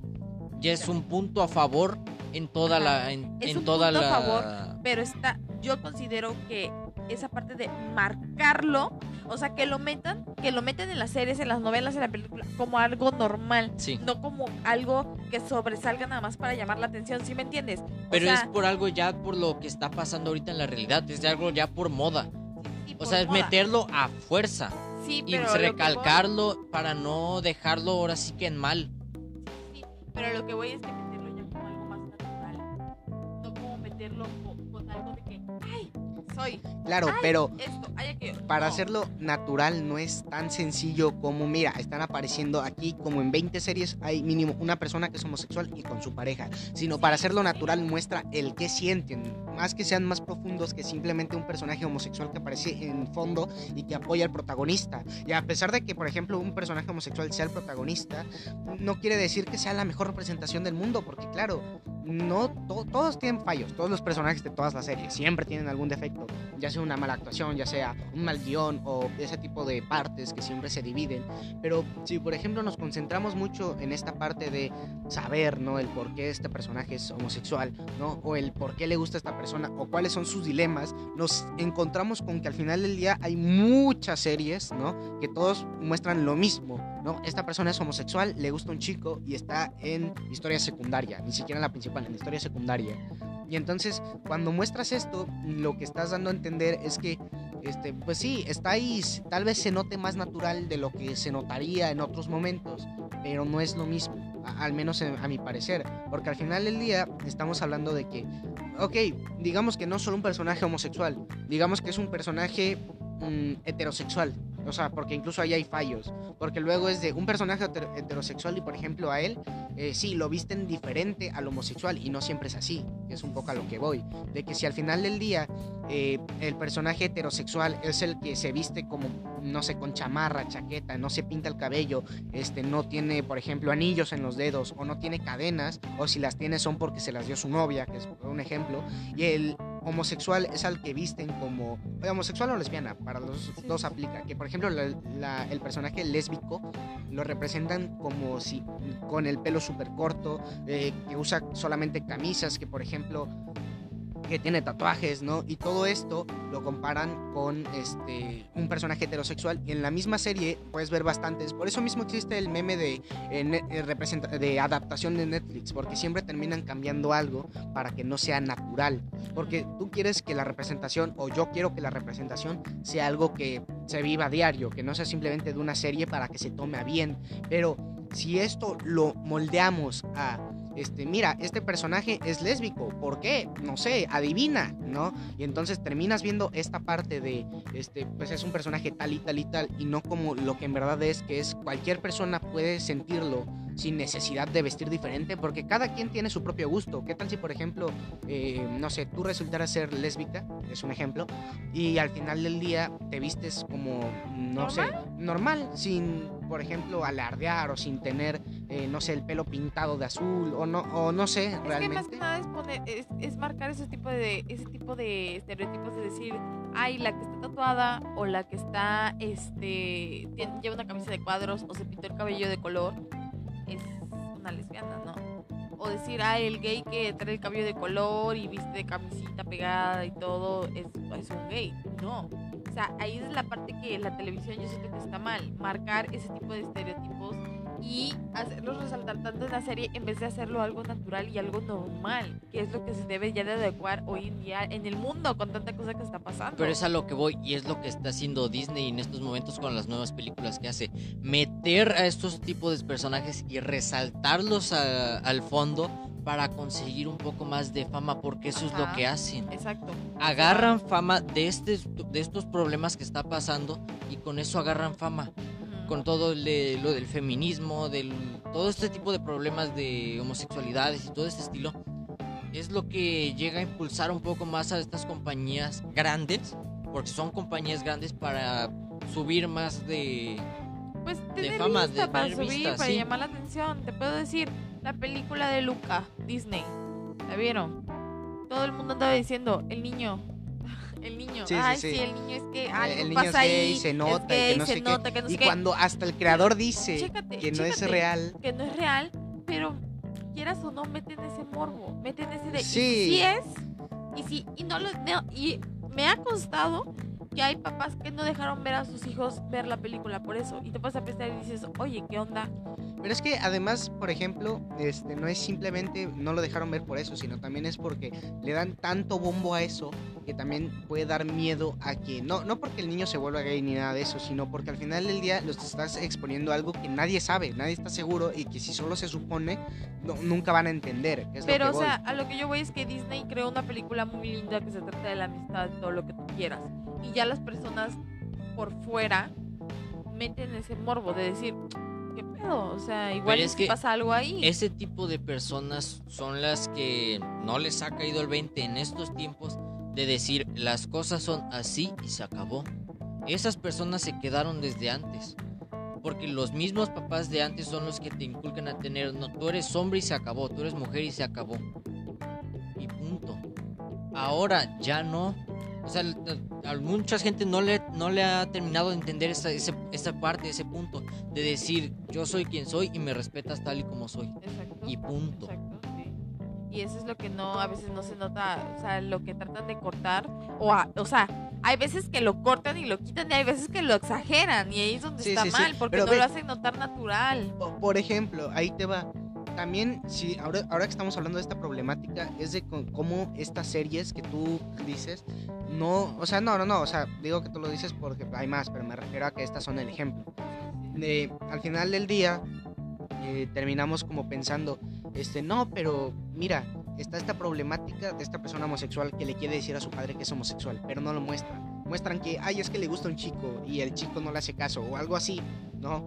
ya es un punto a favor en toda Ajá. la. En, Es en un toda punto a la. favor, Pero está, yo considero que esa parte de mar- sacarlo, o sea, que lo metan, que lo metan en las series, en las novelas, en la película, como algo normal. Sí. No como algo que sobresalga nada más para llamar la atención, ¿sí me entiendes? O Pero sea, es por algo ya por lo que está pasando ahorita en la realidad, es de algo ya por moda. sí, O sea, es moda. meterlo a fuerza Sí, y pero voy- recalcarlo para no dejarlo ahora sí que en mal. Sí, pero lo que voy es que meterlo ya como algo más natural. No como meterlo soy Claro, Ay, pero esto, para No. hacerlo natural no es tan sencillo como, mira, están apareciendo aquí como en 20 series hay mínimo una persona que es homosexual y con su pareja, sino para hacerlo natural muestra el que sienten, más que sean más profundos que simplemente un personaje homosexual que aparece en fondo y que apoya al protagonista. Y a pesar de que, por ejemplo, un personaje homosexual sea el protagonista, no quiere decir que sea la mejor representación del mundo, porque claro, no to- todos tienen fallos, todos los personajes de todas las series siempre tienen algún defecto, ya sea una mala actuación, ya sea un mal guion o ese tipo de partes que siempre se dividen. Pero si por ejemplo nos concentramos mucho en esta parte de saber, ¿no? El por qué este personaje es homosexual, ¿no? O el por qué le gusta a esta persona o cuáles son sus dilemas, nos encontramos con que al final del día hay muchas series, ¿no? Que todos muestran lo mismo, ¿no? Esta persona es homosexual, le gusta un chico y está en historia secundaria, ni siquiera en la principal, en historia secundaria. Y entonces, cuando muestras esto, lo que estás dando a entender es que, este, pues sí, está ahí, tal vez se note más natural de lo que se notaría en otros momentos, pero no es lo mismo, al menos en- a mi parecer, porque al final del día estamos hablando de que, ok, digamos que no solo un personaje homosexual, digamos que es un personaje mm, heterosexual, o sea, porque incluso ahí hay fallos, porque luego es de un personaje heter- heterosexual y por ejemplo a él, eh, sí, lo visten diferente al homosexual y no siempre es así, es un poco a lo que voy, de que si al final del día eh, el personaje heterosexual es el que se viste como, no sé, con chamarra, chaqueta, no se pinta el cabello, este, no tiene, por ejemplo, anillos en los dedos o no tiene cadenas, o si las tiene son porque se las dio su novia, que es un ejemplo, y el homosexual es al que visten como homosexual o lesbiana, para los dos aplica, que por ejemplo la- la- el personaje lésbico lo representan como si con el pelo súper corto, eh, que usa solamente camisas, que por ejemplo que tiene tatuajes, ¿no? Y todo esto lo comparan con este un personaje heterosexual y en la misma serie puedes ver bastantes. Por eso mismo existe el meme de eh, eh, de adaptación de Netflix, porque siempre terminan cambiando algo para que no sea natural. Porque tú quieres que la representación o yo quiero que la representación sea algo que se viva a diario, que no sea simplemente de una serie para que se tome a bien, pero si esto lo moldeamos a este, mira, este personaje es lésbico, ¿por qué? No sé, adivina, ¿no? Y entonces terminas viendo esta parte de, este, pues es un personaje tal y tal y tal, y no como lo que en verdad es, que es cualquier persona puede sentirlo sin necesidad de vestir diferente, porque cada quien tiene su propio gusto. ¿Qué tal si, por ejemplo, eh, no sé, tú resultaras ser lésbica, es un ejemplo, y al final del día te vistes como, no sé, normal, sin, por ejemplo, alardear o sin tener, eh, no sé, el pelo pintado de azul o no, o no sé, Es que más que realmente. nada es, poner, es, es marcar ese tipo de ese tipo de estereotipos de decir, ay, la que está tatuada o la que está, este, tiene- lleva una camisa de cuadros o se pintó el cabello de color una lesbiana, ¿no? O decir, ay, el gay que trae el cabello de color y viste de camisita pegada y todo es, es un gay. No. O sea, ahí es la parte que la televisión yo siento que está mal. Marcar ese tipo de estereotipos y hacerlos resaltar tanto en la serie en vez de hacerlo algo natural y algo normal, que es lo que se debe ya de adecuar hoy en día en el mundo con tanta cosa que está pasando. Pero es a lo que voy y es lo que está haciendo Disney en estos momentos con las nuevas películas que hace. Meter a estos tipos de personajes y resaltarlos a- al fondo para conseguir un poco más de fama porque eso es lo que hacen. Exacto. Agarran fama de, este, de estos problemas que está pasando y con eso agarran fama. Con todo de- lo del feminismo, del, todo este tipo de problemas de homosexualidades y todo este estilo. Es lo que llega a impulsar un poco más a estas compañías grandes, porque son compañías grandes para subir más de... Pues tener fama, de para subir, vista, para sí. llamar la atención. Te puedo decir, la película de Luca, Disney. ¿La vieron? Todo el mundo andaba diciendo, el niño. El niño. Sí, Ay, sí. sí, el niño es que algo el niño pasa es gay, ahí. se es nota y gay, que no se sé qué. nota que no sé y qué. cuando hasta el creador dice Chécate, que no es real, que no es real, pero quieras o no, meten ese morbo, meten ese de y Sí. si es, y si, y no lo, no, y me ha costado que hay papás que no dejaron ver a sus hijos ver la película por eso. Y te vas a pensar y dices, oye, ¿qué onda? Pero es que además, por ejemplo, este, no es simplemente no lo dejaron ver por eso, sino también es porque le dan tanto bombo a eso que también puede dar miedo a que, no, no porque el niño se vuelva gay ni nada de eso, sino porque al final del día los estás exponiendo a algo que nadie sabe, nadie está seguro y que si solo se supone, no- nunca van a entender. es lo Pero, que o voy. sea, a lo que yo voy es que Disney creó una película muy linda que se trata de la amistad, todo lo que tú quieras. Y ya las personas por fuera meten ese morbo de decir, ¿qué pedo? O sea, igual es que pasa algo ahí. Ese tipo de personas son las que no les ha caído el 20 en estos tiempos de decir las cosas son así y se acabó. Esas personas se quedaron desde antes. Porque los mismos papás de antes son los que te inculcan a tener, no, tú eres hombre y se acabó, tú eres mujer y se acabó. Y punto. Ahora ya no. O sea, a mucha gente no le, no le ha terminado de entender esa, ese- esa parte, ese punto. De decir, yo soy quien soy y me respetas tal y como soy. Exacto. Y punto. Exacto, sí. Y eso es lo que no, a veces no se nota, o sea, lo que tratan de cortar, o, a- o sea, hay veces que lo cortan y lo quitan y hay veces que lo exageran y ahí es donde Sí, está sí, sí. mal, porque Pero no ve- lo hacen notar natural. Po- Por ejemplo, ahí te va. También, si ahora, ahora que estamos hablando de esta problemática, es de cómo estas series que tú dices, no, o sea, no, no, no, o sea, digo que tú lo dices porque hay más, pero me refiero a que estas son el ejemplo. De, al final del día, eh, terminamos como pensando, este, no, pero mira, está esta problemática de esta persona homosexual que le quiere decir a su padre que es homosexual, pero no lo muestran. Muestran que, ay, es que le gusta un chico y el chico no le hace caso o algo así, ¿no?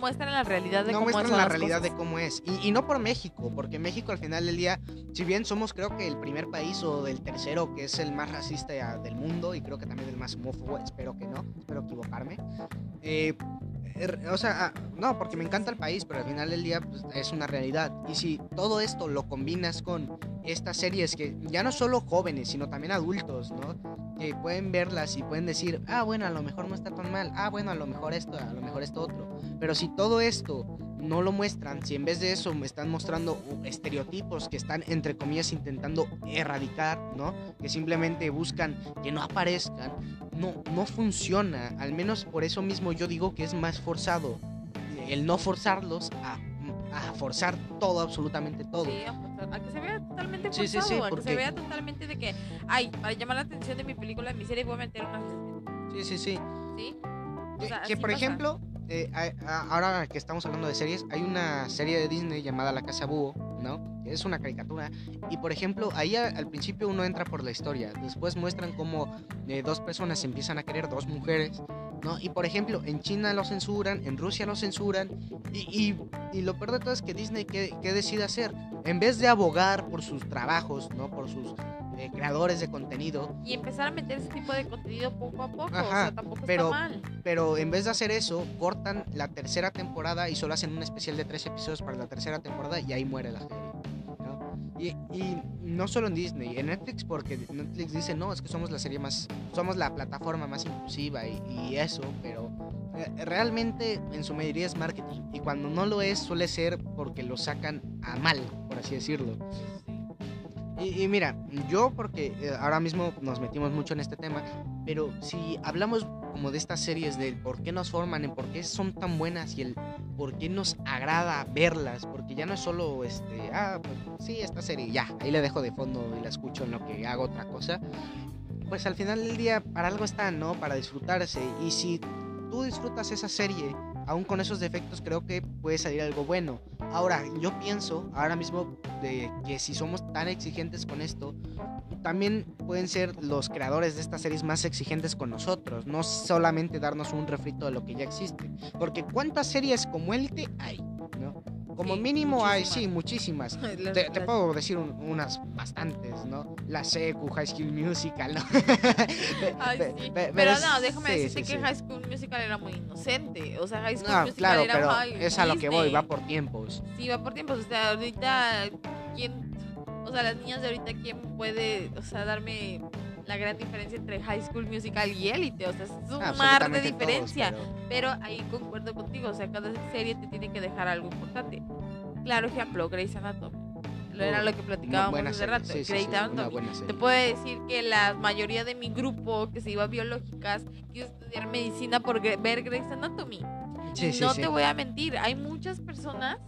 Muestran la realidad de no cómo muestran la realidad de cómo es. Y, y no por México, porque México al final del día, si bien somos creo que el primer país o del tercero que es el más racista del mundo y creo que también el más homófobo, espero que no, espero equivocarme. eh, o sea, ah, no, porque me encanta el país, pero al final del día pues, es una realidad. Y si todo esto lo combinas con estas series que ya no solo jóvenes, sino también adultos, ¿no? Que pueden verlas y pueden decir, ah, bueno, a lo mejor no está tan mal, ah, bueno, a lo mejor esto, a lo mejor esto otro. Pero si todo esto no lo muestran, si en vez de eso me están mostrando estereotipos que están, entre comillas, intentando erradicar, ¿no? Que simplemente buscan que no aparezcan, no, no funciona. Al menos por eso mismo yo digo que es más forzado el no forzarlos a, a forzar todo, absolutamente todo. Sí, a a que se vea totalmente Sí, sí, forzado, sí, a que porque- se vea totalmente de que, ay, para llamar la atención de mi película, de mi serie, voy a meter una Sí, sí, sí. ¿sí? O Que- sea, que así por pasa. ejemplo, eh, ahora que estamos hablando de series, hay una serie de Disney llamada La Casa Búho, ¿no? Es una caricatura. Y por ejemplo, ahí al principio uno entra por la historia. Después muestran cómo eh, dos personas empiezan a querer, dos mujeres, ¿no? Y por ejemplo, en China lo censuran, en Rusia lo censuran. Y, lo peor de todo es que Disney, ¿qué, qué decide hacer? En vez de abogar por sus trabajos, ¿no? Por sus eh, creadores de contenido, Y empezar a meter ese tipo de contenido poco a poco, o Ajá, sea, tampoco pero- está mal. Pero en vez de hacer eso, cortan la tercera temporada y solo hacen un especial de tres episodios para la tercera temporada y ahí muere la serie. Y, y no solo en Disney, en Netflix, porque Netflix dice, no, es que somos la serie más, somos la plataforma más inclusiva y, y eso, pero eh, realmente en su mayoría es marketing. Y cuando no lo es, suele ser porque lo sacan a mal, por así decirlo. Y, mira, yo porque eh, ahora mismo nos metimos mucho en este tema, pero si hablamos como de estas series, del por qué nos forman, en por qué son tan buenas y el por qué nos agrada verlas, porque ya no es solo este, ah, pues sí, esta serie, ya, ahí le dejo de fondo y la escucho en lo que hago otra cosa, pues al final del día para algo están, ¿no? Para disfrutarse. Y si tú disfrutas esa serie, aún con esos defectos, creo que puede salir algo bueno. Ahora, yo pienso ahora mismo de que si somos tan exigentes con esto, también pueden ser los creadores de estas series más exigentes con nosotros, no solamente darnos un refrito de lo que ya existe. Porque ¿cuántas series como Élite hay? ¿no? Como Sí, mínimo hay, muchísimas. sí, muchísimas. Las- Te, puedo decir un- unas bastantes, ¿no? La Secu, High School Musical, ¿no? Ay, sí. Pero no, déjame sí, decirte que. High Musical era muy inocente. O sea, High School No, Musical claro, era pero ay, es a lo que voy, va por tiempos. Sí, va por tiempos. O sea, ahorita, ¿quién? O sea, las niñas de ahorita, ¿quién puede, o sea, darme la gran diferencia entre High School Musical y Elite? O sea, es un mar de Absolutamente todos, diferencia. pero- Pero ahí concuerdo contigo, o sea, cada serie te tiene que dejar algo importante. Claro ejemplo, Grey's Anatomy. Era Oh, lo que platicábamos hace serie, rato. sí, Te puedo decir que la mayoría de mi grupo que se iba a biológicas quiso estudiar medicina por ver Grey's Anatomy. No te voy a mentir, hay muchas personas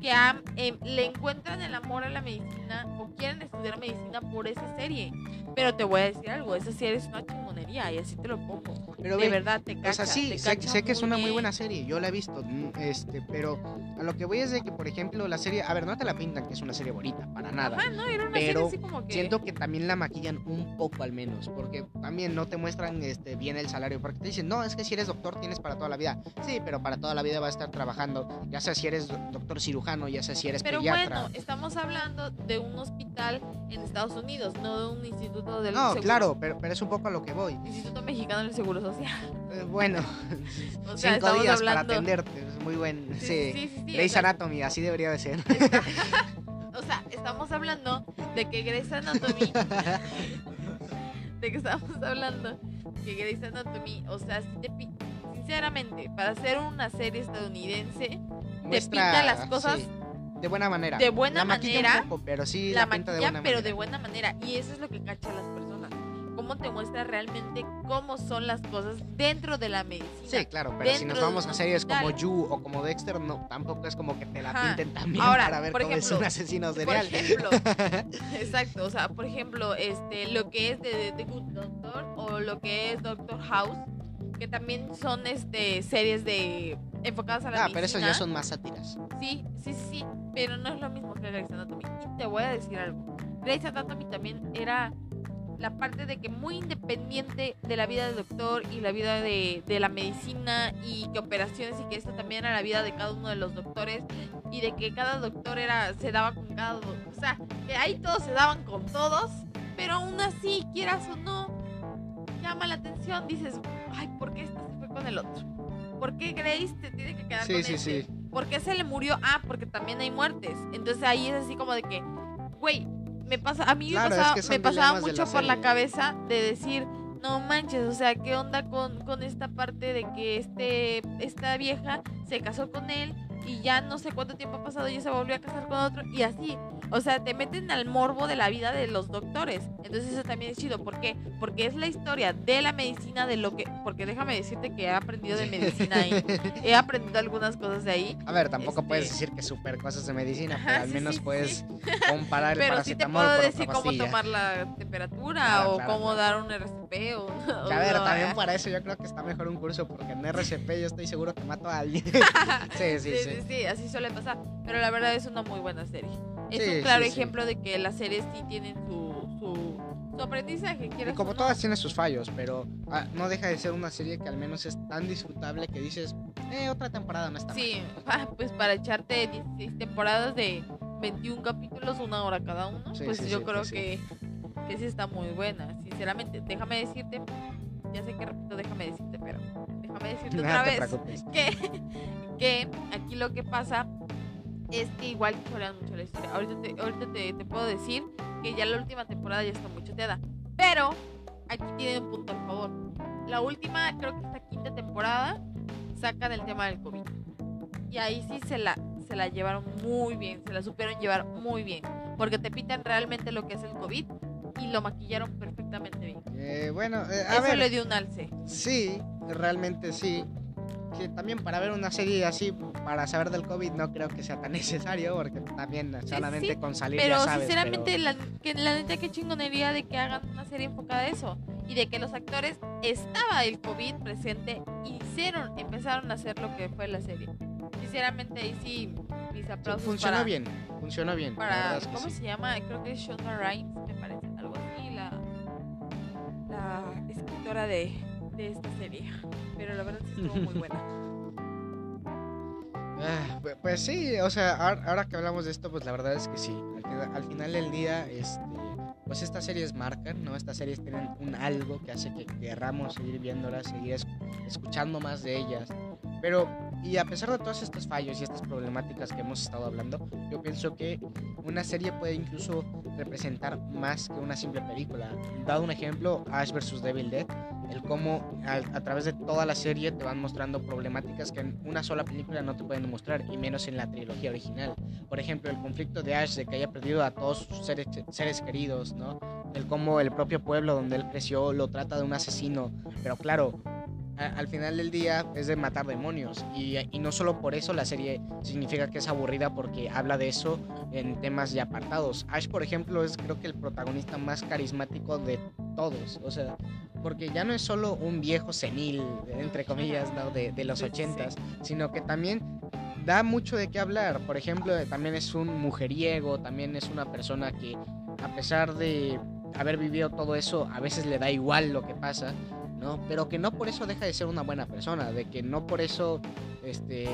que em, le encuentran el amor a la medicina o quieren estudiar medicina por esa serie. Pero te voy a decir algo, esa serie es una chingonería y así te lo pongo. Pero de ve, verdad, te cacha. O sea, sí, sé, sé que es una muy buena serie, yo la he visto, mm, este, pero a lo que voy es de que, por ejemplo, la serie, a ver, no te la pintan que es una serie bonita, para nada. Ajá, no, era una Pero serie así como que... Siento que también la maquillan un poco al menos, porque también no te muestran este, bien el salario, porque te dicen, no, es que si eres doctor tienes para toda la vida. Sí, pero para toda la vida vas a estar trabajando, ya sea si eres do- doctor cirujano, ya sea si eres Pero pediatra. bueno, estamos hablando de un hospital en Estados Unidos, no de un instituto del no, seguro- claro, pero, pero es un poco a lo que voy. Instituto Mexicano del Seguro Social. Eh, bueno, O sea, cinco días para atenderte, es muy buen. Sí, sí, sí, sí, Grey's Anatomy, así debería de ser. O sea, estamos hablando de que Grey's Anatomy. de que estamos hablando que Grey's Anatomy, o sea, si te sinceramente, para hacer una serie estadounidense, Muestra, pinta las cosas de buena manera. de buena la maquilla manera, un poco, pero sí la la, pinta de maquilla, buena pero manera. de buena manera. Y eso es lo que cacha a las personas. Cómo te muestra realmente cómo son las cosas dentro de la medicina. Sí, claro, pero si nos vamos a series como. You o como Dexter, no, tampoco es como que te la Ajá. pinten también Ahora, para ver por cómo es ejemplo, un asesino Por serial. ejemplo, exacto, o sea, por ejemplo, este, lo que es de The Good Doctor o lo que es Doctor House, que también son este series de enfocadas a la ah, pero esos ya son más sátiras. Sí, sí, sí, pero no es lo mismo que Grey's Anatomy. Y te voy a decir algo. Grey's Anatomy también era la parte de que muy independiente de la vida del doctor y la vida de, de la medicina y que operaciones y que esto también era la vida de cada uno de los doctores y de que cada doctor era se daba con cada do- o sea que ahí todos se daban con todos pero aún así quieras o no llama la atención dices ay ¿por qué este se fue con el otro? ¿por qué Grace te tiene que quedar Sí, con sí, este? sí. ¿Por qué se le murió? Ah, porque también hay muertes. Entonces ahí es así como de que, güey, me pasa, a mí Claro, me es pasaba, que son me pasaba mucho la por la cabeza de decir, no manches, o sea, ¿qué onda con, con esta parte de que este, esta vieja se casó con él y ya no sé cuánto tiempo ha pasado y se volvió a casar con otro y así? O sea, te meten al morbo de la vida de los doctores. Entonces eso también es chido. ¿Por qué? Porque es la historia de la medicina, de lo que... Porque déjame decirte que he aprendido de medicina ahí. He aprendido algunas cosas de ahí. A ver, tampoco Este- puedes decir que super cosas de medicina, Ajá, pero al sí, menos sí, puedes comparar el Pero sí te paracetamol puedo por decir cómo tomar la temperatura Claro, o claro, cómo claro. dar un RCP o... A ver, o- también para eso yo creo que está mejor un curso, porque en RCP yo estoy seguro que mato a alguien. sí, sí, Sí, sí. sí, sí, así suele pasar. Pero la verdad es una muy buena serie. Es Sí, un claro sí, sí. ejemplo de que las series sí tienen su, su, su aprendizaje. Y como no. todas tiene sus fallos, pero ah, no deja de ser una serie que al menos es tan disfrutable que dices, eh, otra temporada no está mal. Sí, ah, pues para echarte 16 temporadas de 21 capítulos, una hora cada uno, pues yo creo pues que, que sí está muy buena. Sinceramente, déjame decirte, ya sé que repito, déjame decirte, pero déjame decirte No otra vez que, que aquí lo que pasa es que igual chorean mucho la historia. Ahorita, te, ahorita te, te puedo decir que ya la última temporada ya está muy choteada. Pero aquí tiene un punto a favor. La última, creo que esta quinta temporada, sacan el tema del COVID. Y ahí sí se la, se la llevaron muy bien, se la supieron llevar muy bien. Porque te pitan realmente lo que es el COVID y lo maquillaron perfectamente bien. Eh, bueno, eh, a Eso ver, le dio un alce. sí, realmente sí. Que también para ver una serie así, para saber del COVID, no creo que sea tan necesario, porque también solamente sí, con salir Pero ya sabes. sinceramente, pero- la, que, la neta, qué chingonería de que hagan una serie enfocada a eso. Y de que los actores estaba el COVID presente, hicieron, empezaron a hacer lo que fue la serie. Sinceramente, ahí sí, mis aplausos funcionó para, bien, funcionó bien. para ¿cómo sí. se llama? Creo que es Shonda Rhimes, me parece, algo así, la, la escritora de, de esta serie. Pero la verdad sí estuvo muy buena. Ah, pu- Pues sí, o sea, ahora, que hablamos de esto, pues la verdad es que sí. Al, fina- al final del día, este, pues estas series marcan, ¿no? Estas series tienen un algo que hace que querramos seguir viéndolas, seguir es- escuchando más de ellas. Pero, y a pesar de todos estos fallos y estas problemáticas que hemos estado hablando, yo pienso que una serie puede incluso representar más que una simple película. Dado un ejemplo, Ash vs. Devil Dead, el cómo a, a, través de toda la serie te van mostrando problemáticas que en una sola película no te pueden mostrar, y menos en la trilogía original. Por ejemplo, el conflicto de Ash de que haya perdido a todos sus seres, seres queridos, ¿no? El cómo el propio pueblo donde él creció lo trata de un asesino, pero claro, al final del día es de matar demonios. Y, y, no solo por eso la serie significa que es aburrida porque habla de eso en temas ya apartados. Ash, por ejemplo, es creo que el protagonista más carismático de todos. O sea, porque ya no es solo un viejo senil, entre comillas, ¿no? de, de los ochentas, sino que también da mucho de qué hablar. Por ejemplo, también es un mujeriego, también es una persona que a pesar de haber vivido todo eso, a veces le da igual lo que pasa ¿no? Pero que no por eso deja de ser una buena persona, de que no por eso, este,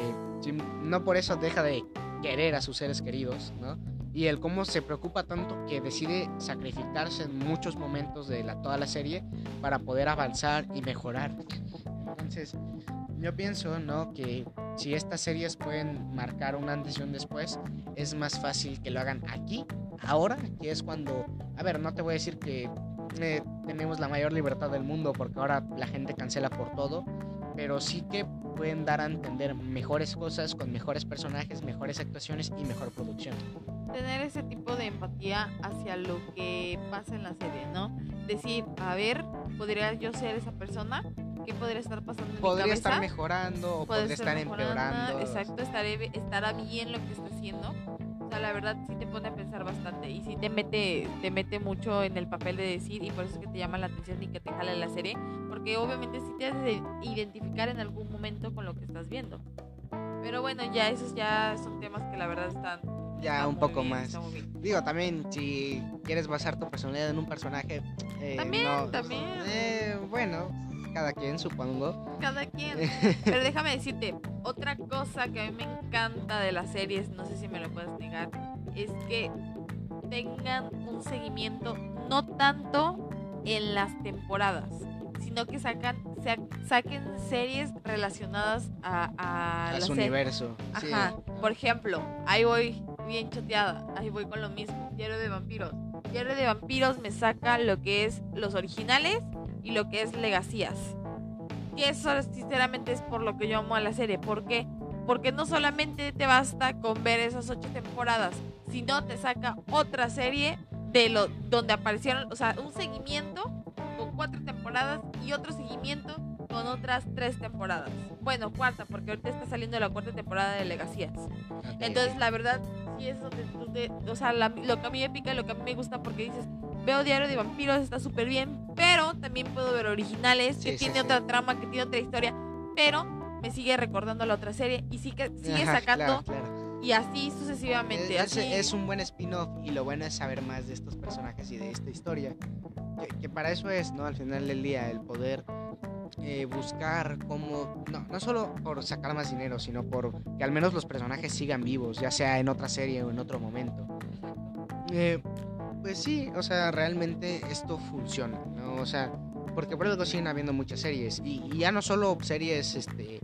no por eso deja de querer a sus seres queridos, ¿no? Y el cómo se preocupa tanto que decide sacrificarse en muchos momentos de la, toda la serie para poder avanzar y mejorar. Entonces, yo pienso, ¿no? Que si estas series pueden marcar un antes y un después, es más fácil que lo hagan aquí, ahora, que es cuando, a ver, no te voy a decir que eh, tenemos la mayor libertad del mundo porque ahora la gente cancela por todo, pero sí que pueden dar a entender mejores cosas con mejores personajes, mejores actuaciones y mejor producción. Tener ese tipo de empatía hacia lo que pasa en la serie, ¿no? Decir, a ver, ¿podría yo ser esa persona? ¿Qué podría estar pasando en podría mi cabeza? estar mejorando o podría estar, estar empeorando. Exacto, estaré, estará bien lo que está haciendo sea, la verdad sí te pone a pensar bastante y sí te mete, te mete mucho en el papel de decir y por eso es que te llama la atención y que te jala la serie, porque obviamente sí te hace identificar en algún momento con lo que estás viendo. Pero bueno, ya esos ya son temas que la verdad están ya un poco más. Digo, también si quieres basar tu personalidad en un personaje. Eh, también, también. Eh, bueno, cada quien, supongo. Cada quien. Pero déjame decirte, otra cosa que a mí me encanta de las series, no sé si me lo puedes negar, es que tengan un seguimiento no tanto en las temporadas, sino que sacan, saquen series relacionadas a, a, a su universo. Ajá. Por ejemplo, ahí voy bien choteada, ahí voy con lo mismo, Diario de Vampiros. Diario de Vampiros me saca lo que es los originales y lo que es Legacías. Que eso sinceramente es por lo que yo amo a la serie. ¿Por qué? Porque no solamente te basta con ver esas ocho temporadas, sino te saca otra serie de lo donde aparecieron, o sea, un seguimiento con cuatro temporadas y otro seguimiento con otras tres temporadas. Bueno, cuarta, porque ahorita está saliendo la cuarta temporada de Legacías. Entonces, la verdad, sí es donde o sea, lo que a mí me pica, lo que a mí me gusta, porque dices, veo Diario de Vampiros, está súper bien, pero también puedo ver originales, que tiene otra trama, que tiene otra historia, pero me sigue recordando la otra serie y sigue, sigue sacando y así sucesivamente. Es, es un buen spin-off y lo bueno es saber más de estos personajes y de esta historia. Que, para eso es, ¿no? Al final del día, el poder eh, buscar cómo, no, no solo por sacar más dinero, sino por que al menos los personajes sigan vivos, ya sea en otra serie o en otro momento. Eh, pues sí, o sea, realmente esto funciona, ¿no? O sea, porque por algo siguen habiendo muchas series. Y, y, ya no solo series este,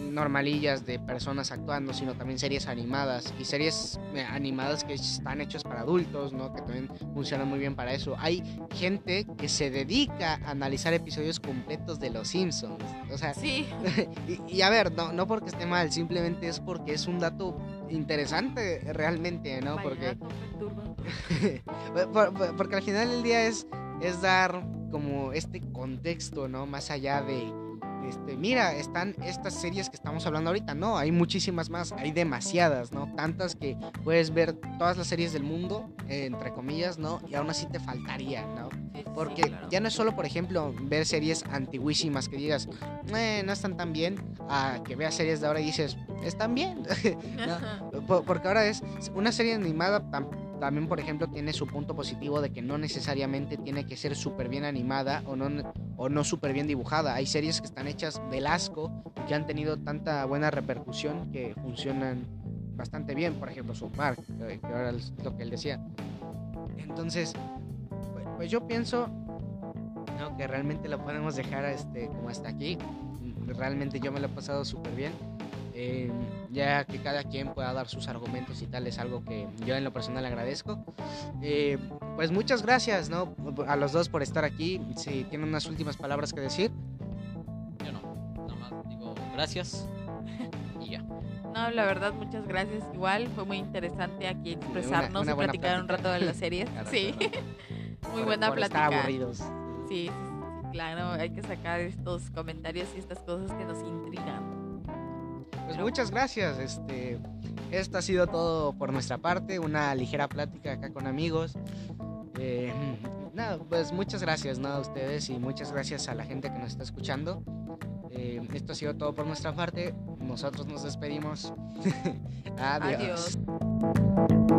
normalillas de personas actuando, sino también series animadas. Y series eh, animadas que están hechas para adultos, ¿no? Que también funcionan muy bien para eso. Hay gente que se dedica a analizar episodios completos de Los Simpsons. O sea, sí. y, y, a ver, no, no porque esté mal, simplemente es porque es un dato interesante realmente, ¿no? Porque... porque al final del día es, es dar como este contexto, ¿no? Más allá de, este, mira, están estas series que estamos hablando ahorita, no, hay muchísimas más, hay demasiadas, ¿no? Tantas que puedes ver todas las series del mundo, eh, entre comillas, ¿no? Y aún así te faltaría, ¿no? Porque sí, claro. ya no es solo, por ejemplo, ver series antiguísimas que digas, eh, no están tan bien, a que veas series de ahora y dices, están bien. ¿no? Porque ahora es una serie animada también, por ejemplo, tiene su punto positivo de que no necesariamente tiene que ser súper bien animada o no, o no súper bien dibujada. Hay series que están hechas del asco y que han tenido tanta buena repercusión que funcionan bastante bien. Por ejemplo, que, que ahora es lo que él decía. Entonces, pues, pues yo pienso ¿no? que realmente lo podemos dejar este, como hasta aquí. Realmente yo me lo he pasado súper bien. Eh, ya que cada quien pueda dar sus argumentos y tal es algo que yo en lo personal agradezco. Eh, pues muchas gracias, ¿no? A los dos por estar aquí. Si tienen unas últimas palabras que decir. Yo no, nada más digo gracias y ya. No, la verdad, muchas gracias. Igual fue muy interesante aquí expresarnos una y buena platicar un rato de las series. Claro, sí, claro. muy Por- buena por estar plática. aburridos. Sí, sí, sí, claro, hay que sacar estos comentarios y estas cosas que nos intrigan. Pues muchas gracias. Este, esto ha sido todo por nuestra parte, una ligera plática acá con amigos. Eh, nada, pues muchas gracias ¿no? a ustedes y muchas gracias a la gente que nos está escuchando. Eh, esto ha sido todo por nuestra parte. Nosotros nos despedimos. Adiós. Adiós.